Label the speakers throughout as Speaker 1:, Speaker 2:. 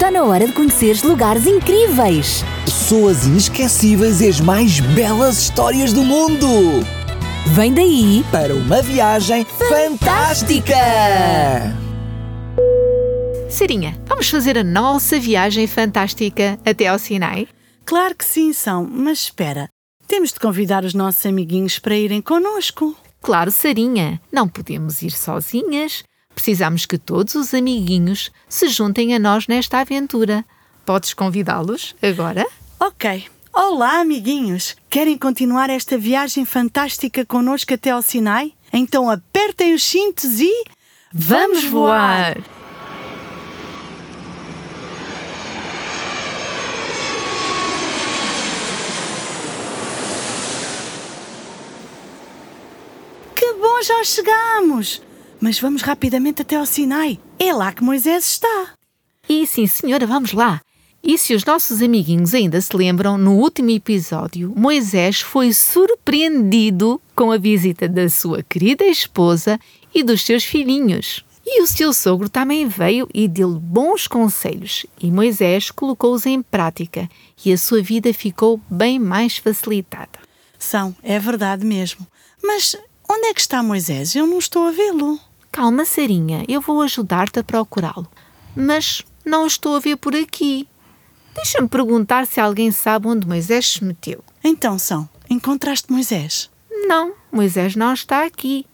Speaker 1: Está na hora de conheceres lugares incríveis,
Speaker 2: pessoas inesquecíveis e as mais belas histórias do mundo.
Speaker 1: Vem daí
Speaker 2: para uma viagem fantástica!
Speaker 3: Sarinha, vamos fazer a nossa viagem fantástica até ao Sinai?
Speaker 4: Claro que sim, são, mas espera. Temos de convidar os nossos amiguinhos para irem connosco.
Speaker 3: Claro, Sarinha, não podemos ir sozinhas. Precisamos que todos os amiguinhos se juntem a nós nesta aventura. Podes convidá-los agora?
Speaker 4: Ok. Olá, amiguinhos! Querem continuar esta viagem fantástica connosco até ao Sinai? Então apertem os cintos e.
Speaker 3: Vamos voar!
Speaker 4: Que bom, já chegamos! Mas vamos rapidamente até ao Sinai. É lá que Moisés está.
Speaker 3: E sim, senhora, vamos lá. E se os nossos amiguinhos ainda se lembram, no último episódio, Moisés foi surpreendido com a visita da sua querida esposa e dos seus filhinhos. E o seu sogro também veio e deu-lhe bons conselhos, e Moisés colocou-os em prática, e a sua vida ficou bem mais facilitada.
Speaker 4: São, é verdade mesmo. Mas onde é que está Moisés? Eu não estou a vê-lo.
Speaker 3: Calma, Sarinha, eu vou ajudar-te a procurá-lo. Mas não o estou a ver por aqui. Deixa-me perguntar se alguém sabe onde Moisés se meteu.
Speaker 4: Então, São, encontraste Moisés?
Speaker 3: Não, Moisés não está aqui.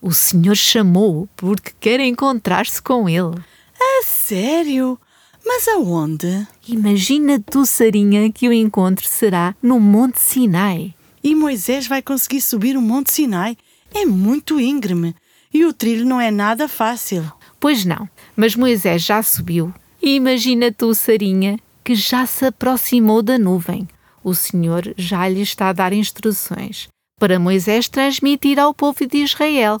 Speaker 3: O Senhor chamou-o porque quer encontrar-se com ele.
Speaker 4: A sério? Mas aonde?
Speaker 3: Imagina tu, Sarinha, que o encontro será no Monte Sinai.
Speaker 4: E Moisés vai conseguir subir o Monte Sinai? É muito íngreme e o trilho não é nada fácil.
Speaker 3: Pois não, mas Moisés já subiu. E imagina tu, Sarinha, que já se aproximou da nuvem. O Senhor já lhe está a dar instruções para Moisés transmitir ao povo de Israel.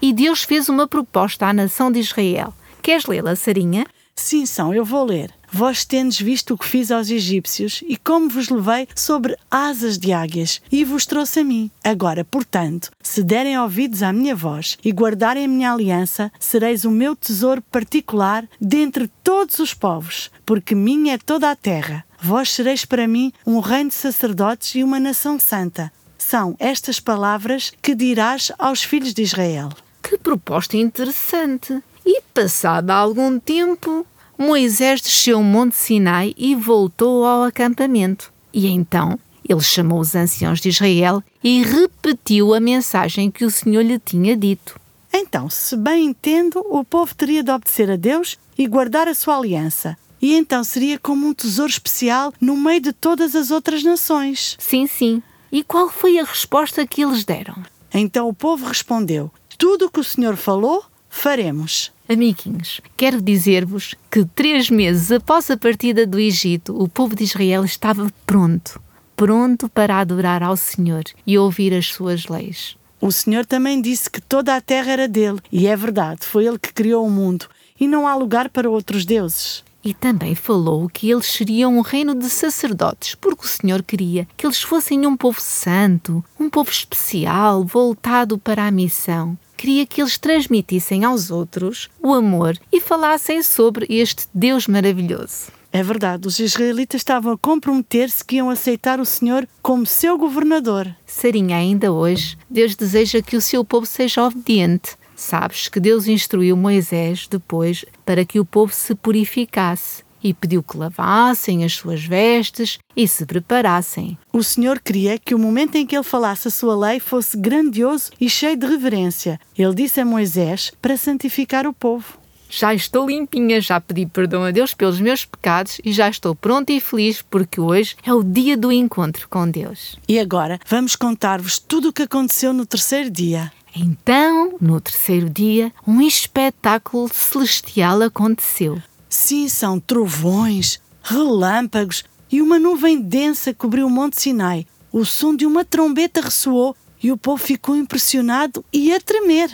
Speaker 3: E Deus fez uma proposta à nação de Israel. Queres lê-la, Sarinha?
Speaker 4: Sim, são, eu vou ler. Vós tendes visto o que fiz aos egípcios e como vos levei sobre asas de águias e vos trouxe a mim. Agora, portanto, se derem ouvidos à minha voz e guardarem a minha aliança, sereis o meu tesouro particular dentre todos os povos, porque minha é toda a terra. Vós sereis para mim um reino de sacerdotes e uma nação santa. São estas palavras que dirás aos filhos de Israel.
Speaker 3: Que proposta interessante! E passado algum tempo, Moisés desceu o Monte Sinai e voltou ao acampamento. E então ele chamou os anciãos de Israel e repetiu a mensagem que o Senhor lhe tinha dito.
Speaker 4: Então, se bem entendo, o povo teria de obedecer a Deus e guardar a sua aliança. E então seria como um tesouro especial no meio de todas as outras nações.
Speaker 3: Sim, sim. E qual foi a resposta que eles deram?
Speaker 4: Então o povo respondeu: Tudo o que o Senhor falou, faremos.
Speaker 3: Amiguinhos, quero dizer-vos que três meses após a partida do Egito, o povo de Israel estava pronto, pronto para adorar ao Senhor e ouvir as suas leis.
Speaker 4: O Senhor também disse que toda a terra era dele, e é verdade, foi ele que criou o mundo, e não há lugar para outros deuses.
Speaker 3: E também falou que eles seriam um reino de sacerdotes, porque o Senhor queria que eles fossem um povo santo, um povo especial, voltado para a missão queria que eles transmitissem aos outros o amor e falassem sobre este Deus maravilhoso.
Speaker 4: É verdade, os israelitas estavam a comprometer-se que iam aceitar o Senhor como seu governador.
Speaker 3: Sarinha, ainda hoje, Deus deseja que o seu povo seja obediente. Sabes que Deus instruiu Moisés depois para que o povo se purificasse e pediu que lavassem as suas vestes e se preparassem.
Speaker 4: O Senhor queria que o momento em que ele falasse a sua lei fosse grandioso e cheio de reverência. Ele disse a Moisés para santificar o povo.
Speaker 3: Já estou limpinha, já pedi perdão a Deus pelos meus pecados e já estou pronta e feliz porque hoje é o dia do encontro com Deus.
Speaker 4: E agora vamos contar-vos tudo o que aconteceu no terceiro dia.
Speaker 3: Então, no terceiro dia, um espetáculo celestial aconteceu.
Speaker 4: Sim, são trovões, relâmpagos e uma nuvem densa cobriu o Monte Sinai. O som de uma trombeta ressoou e o povo ficou impressionado e a tremer.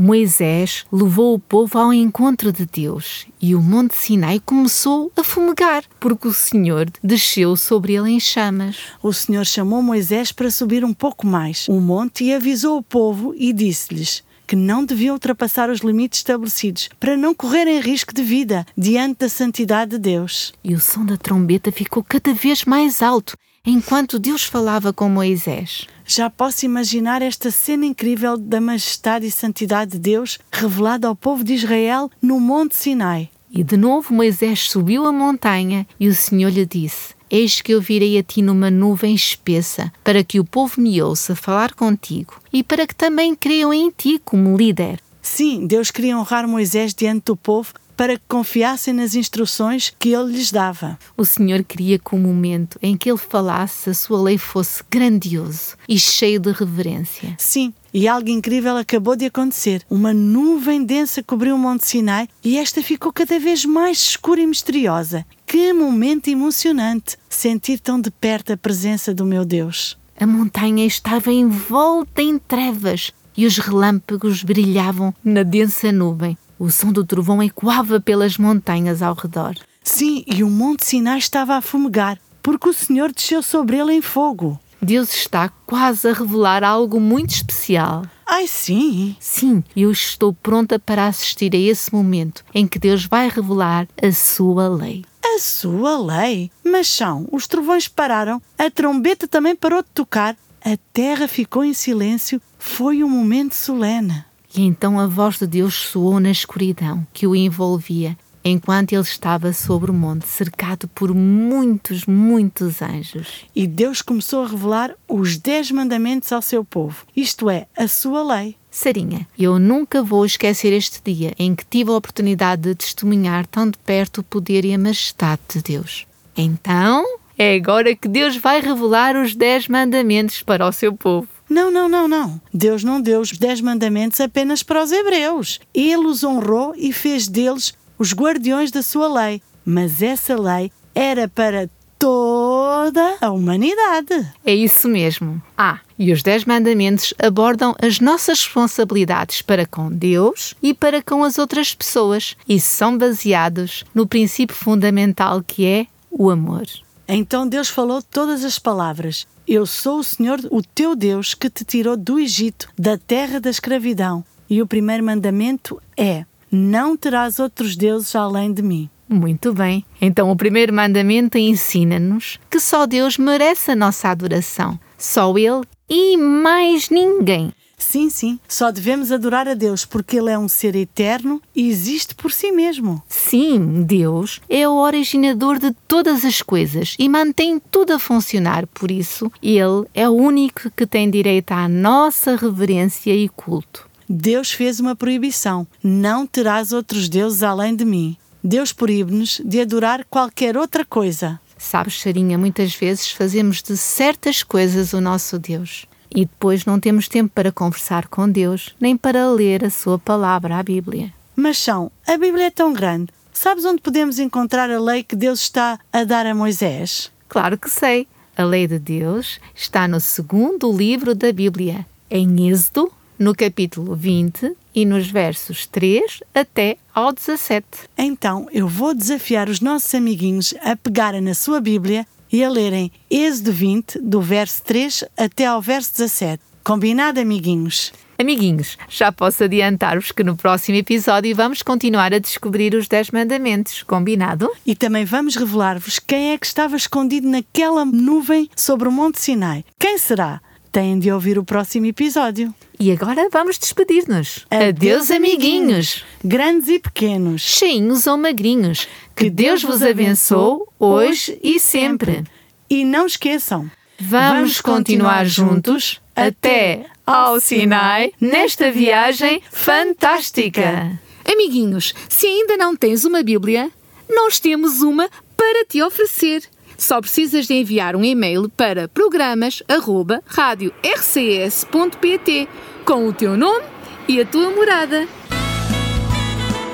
Speaker 3: Moisés levou o povo ao encontro de Deus e o Monte Sinai começou a fumegar, porque o Senhor desceu sobre ele em chamas.
Speaker 4: O Senhor chamou Moisés para subir um pouco mais o monte e avisou o povo e disse-lhes: que não deviam ultrapassar os limites estabelecidos para não correrem risco de vida diante da santidade de Deus.
Speaker 3: E o som da trombeta ficou cada vez mais alto enquanto Deus falava com Moisés.
Speaker 4: Já posso imaginar esta cena incrível da majestade e santidade de Deus revelada ao povo de Israel no Monte Sinai.
Speaker 3: E de novo Moisés subiu a montanha e o Senhor lhe disse: Eis que eu virei a ti numa nuvem espessa, para que o povo me ouça falar contigo e para que também creiam em ti como líder.
Speaker 4: Sim, Deus queria honrar Moisés diante do povo para que confiassem nas instruções que ele lhes dava.
Speaker 3: O Senhor queria que o momento em que ele falasse a sua lei fosse grandioso e cheio de reverência.
Speaker 4: Sim, e algo incrível acabou de acontecer. Uma nuvem densa cobriu o Monte Sinai e esta ficou cada vez mais escura e misteriosa. Que momento emocionante sentir tão de perto a presença do meu Deus.
Speaker 3: A montanha estava envolta em trevas e os relâmpagos brilhavam na densa nuvem. O som do trovão ecoava pelas montanhas ao redor.
Speaker 4: Sim, e o Monte Sinai estava a fumegar, porque o Senhor desceu sobre ele em fogo.
Speaker 3: Deus está quase a revelar algo muito especial.
Speaker 4: Ai, sim!
Speaker 3: Sim, eu estou pronta para assistir a esse momento em que Deus vai revelar a sua lei.
Speaker 4: A sua lei? Mas são, os trovões pararam, a trombeta também parou de tocar, a terra ficou em silêncio. Foi um momento solene.
Speaker 3: E então a voz de Deus soou na escuridão que o envolvia, enquanto ele estava sobre o monte, cercado por muitos, muitos anjos.
Speaker 4: E Deus começou a revelar os dez mandamentos ao seu povo, isto é, a sua lei.
Speaker 3: Sarinha, eu nunca vou esquecer este dia em que tive a oportunidade de testemunhar tão de perto o poder e a majestade de Deus. Então, é agora que Deus vai revelar os dez mandamentos para o seu povo.
Speaker 4: Não, não, não, não. Deus não deu os dez mandamentos apenas para os hebreus. Ele os honrou e fez deles os guardiões da sua lei. Mas essa lei era para toda a humanidade.
Speaker 3: É isso mesmo. Ah, e os Dez Mandamentos abordam as nossas responsabilidades para com Deus e para com as outras pessoas e são baseados no princípio fundamental que é o amor.
Speaker 4: Então Deus falou todas as palavras. Eu sou o Senhor, o teu Deus, que te tirou do Egito, da terra da escravidão. E o primeiro mandamento é: Não terás outros deuses além de mim.
Speaker 3: Muito bem. Então, o primeiro mandamento ensina-nos que só Deus merece a nossa adoração. Só Ele e mais ninguém.
Speaker 4: Sim, sim, só devemos adorar a Deus porque Ele é um ser eterno e existe por si mesmo.
Speaker 3: Sim, Deus é o originador de todas as coisas e mantém tudo a funcionar, por isso, Ele é o único que tem direito à nossa reverência e culto.
Speaker 4: Deus fez uma proibição: não terás outros deuses além de mim. Deus proíbe-nos de adorar qualquer outra coisa.
Speaker 3: Sabes, Sarinha, muitas vezes fazemos de certas coisas o nosso Deus. E depois não temos tempo para conversar com Deus, nem para ler a sua palavra, a Bíblia.
Speaker 4: Mas são, a Bíblia é tão grande. Sabes onde podemos encontrar a lei que Deus está a dar a Moisés?
Speaker 3: Claro que sei. A lei de Deus está no segundo livro da Bíblia, em Êxodo, no capítulo 20 e nos versos 3 até ao 17.
Speaker 4: Então eu vou desafiar os nossos amiguinhos a pegarem na sua Bíblia e a lerem Êxodo 20, do verso 3 até ao verso 17. Combinado, amiguinhos?
Speaker 3: Amiguinhos, já posso adiantar-vos que no próximo episódio vamos continuar a descobrir os 10 mandamentos. Combinado?
Speaker 4: E também vamos revelar-vos quem é que estava escondido naquela nuvem sobre o Monte Sinai. Quem será? Têm de ouvir o próximo episódio.
Speaker 3: E agora vamos despedir-nos. Adeus, amiguinhos.
Speaker 4: Grandes e pequenos.
Speaker 3: Cheinhos ou magrinhos. Que Deus vos abençoe hoje e sempre.
Speaker 4: E não esqueçam,
Speaker 3: Vamos continuar juntos até ao Sinai nesta viagem fantástica. Amiguinhos, se ainda não tens uma Bíblia, nós temos uma para te oferecer. Só precisas de enviar um e-mail para programas@radiorcs.pt com o teu nome e a tua morada.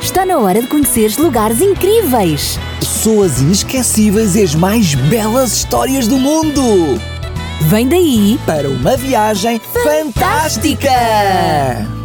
Speaker 1: Está na hora de conheceres lugares incríveis.
Speaker 2: Pessoas inesquecíveis e as mais belas histórias do mundo.
Speaker 1: Vem daí
Speaker 2: Para uma viagem fantástica!
Speaker 5: Jesus